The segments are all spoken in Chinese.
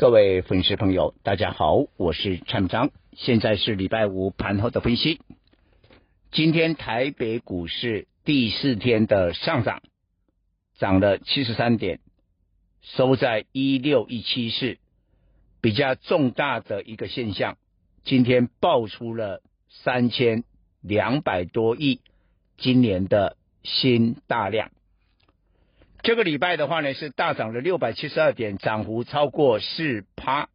各位粉丝朋友，大家好，我是蔡明彰，现在是礼拜五盘后的分析。今天台北股市第四天的上涨，涨了七十三点，收在一六一七四。比较重大的一个现象，今天爆出了三千两百多亿今年的新大量。这个礼拜的话呢，是大涨了六百七十二点，涨幅超过四趴，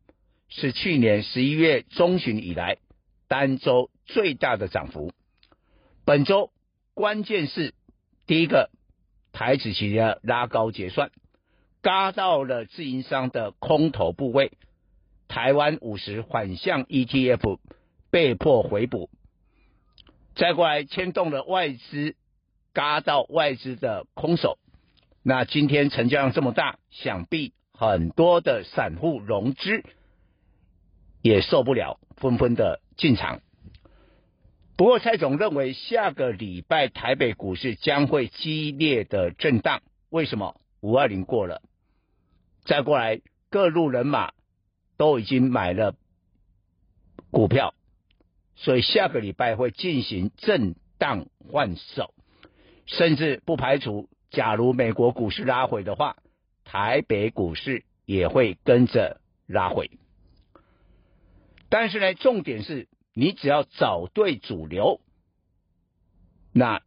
是去年十一月中旬以来单周最大的涨幅。本周关键是第一个，台指期的拉高结算，嘎到了自营商的空头部位，台湾五十反向 ETF 被迫回补，再过来牵动了外资，嘎到外资的空手。那今天成交量这么大，想必很多的散户融资也受不了，纷纷的进场。不过蔡总认为，下个礼拜台北股市将会激烈的震荡。为什么？五二零过了，再过来各路人马都已经买了股票，所以下个礼拜会进行震荡换手，甚至不排除。假如美国股市拉回的话，台北股市也会跟着拉回。但是呢，重点是你只要找对主流，那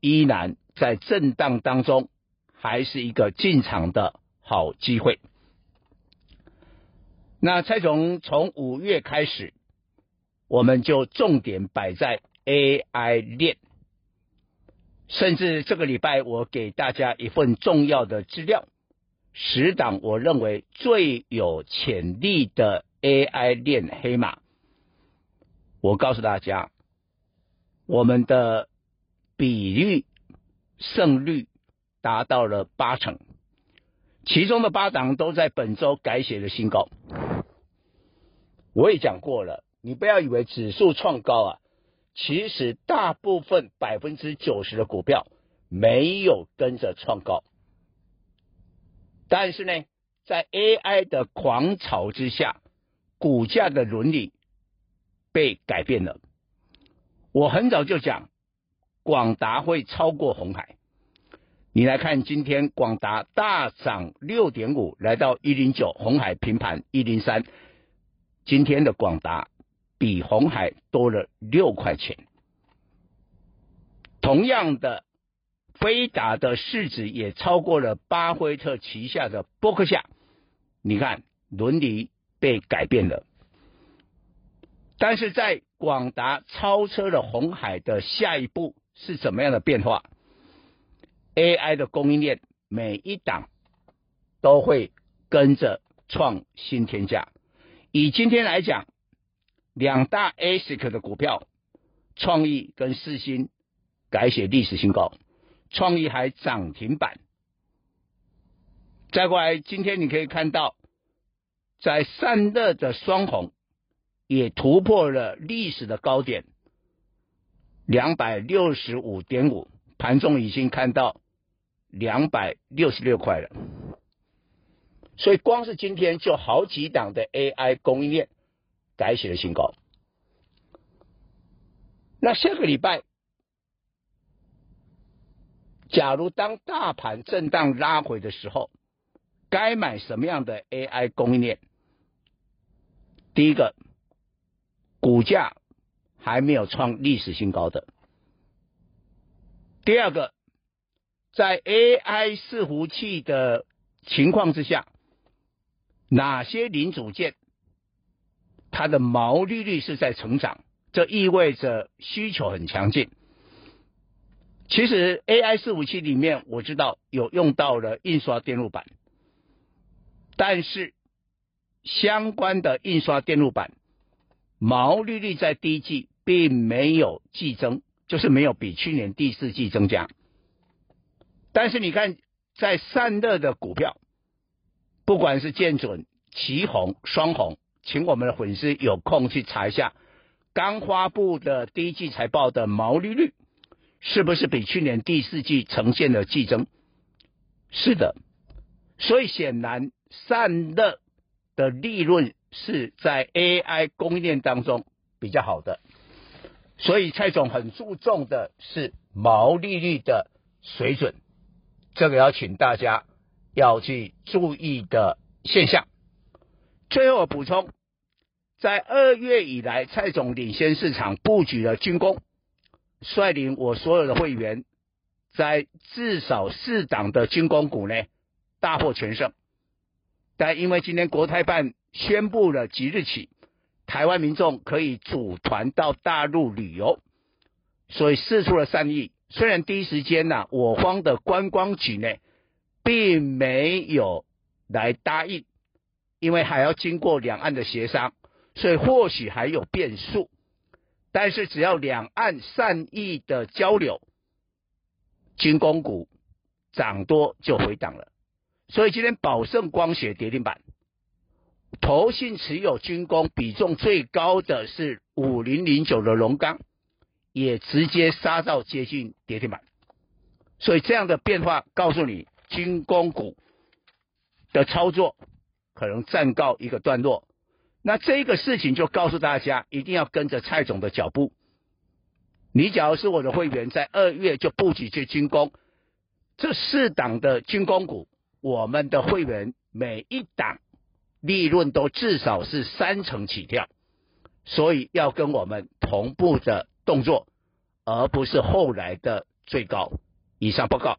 依然在震荡当中，还是一个进场的好机会。那蔡总从五月开始，我们就重点摆在 AI 链。甚至这个礼拜，我给大家一份重要的资料，十档我认为最有潜力的 AI 链黑马。我告诉大家，我们的比率胜率达到了八成，其中的八档都在本周改写了新高。我也讲过了，你不要以为指数创高啊。其实大部分百分之九十的股票没有跟着创高，但是呢，在 AI 的狂潮之下，股价的伦理被改变了。我很早就讲，广达会超过红海。你来看，今天广达大涨六点五，来到一零九，红海平盘一零三。今天的广达。比红海多了六块钱，同样的，飞达的市值也超过了巴菲特旗下的伯克夏。你看，伦理被改变了。但是在广达超车了红海的下一步是怎么样的变化？AI 的供应链每一档都会跟着创新天价。以今天来讲。两大 ASIC 的股票，创意跟四新改写历史新高，创意还涨停板。再过来，今天你可以看到，在散热的双红也突破了历史的高点，两百六十五点五，盘中已经看到两百六十六块了。所以光是今天就好几档的 AI 供应链。改写了新高。那下个礼拜，假如当大盘震荡拉回的时候，该买什么样的 AI 供应链？第一个，股价还没有创历史新高的；第二个，在 AI 伺服器的情况之下，哪些零组件？它的毛利率是在成长，这意味着需求很强劲。其实 AI 四五七里面，我知道有用到了印刷电路板，但是相关的印刷电路板毛利率在第一季并没有季增，就是没有比去年第四季增加。但是你看，在散热的股票，不管是建准、奇红、双红，请我们的粉丝有空去查一下，刚发布的第一季财报的毛利率，是不是比去年第四季呈现了季增？是的，所以显然散热的利润是在 AI 供应链当中比较好的，所以蔡总很注重的是毛利率的水准，这个要请大家要去注意的现象。最后我补充，在二月以来，蔡总领先市场布局了军工，率领我所有的会员。在至少四档的军工股呢，大获全胜。但因为今天国台办宣布了即日起，台湾民众可以组团到大陆旅游，所以释出了善意。虽然第一时间呢、我方的观光局呢，并没有来答应，因为还要经过两岸的协商，所以或许还有变数。但是只要两岸善意的交流。军工股涨多就回档了，所以今天宝盛光学跌停板，投信持有军工比重最高的是五零零九的龙钢，也直接杀到接近跌停板，所以这样的变化告诉你，军工股的操作可能暂告一个段落。那这个事情就告诉大家，一定要跟着蔡总的脚步。你假如是我的会员，在二月就布局去军工，这四档的军工股，我们的会员每一档利润都至少是三成起跳，所以要跟我们同步的动作，而不是后来的最高。以上报告。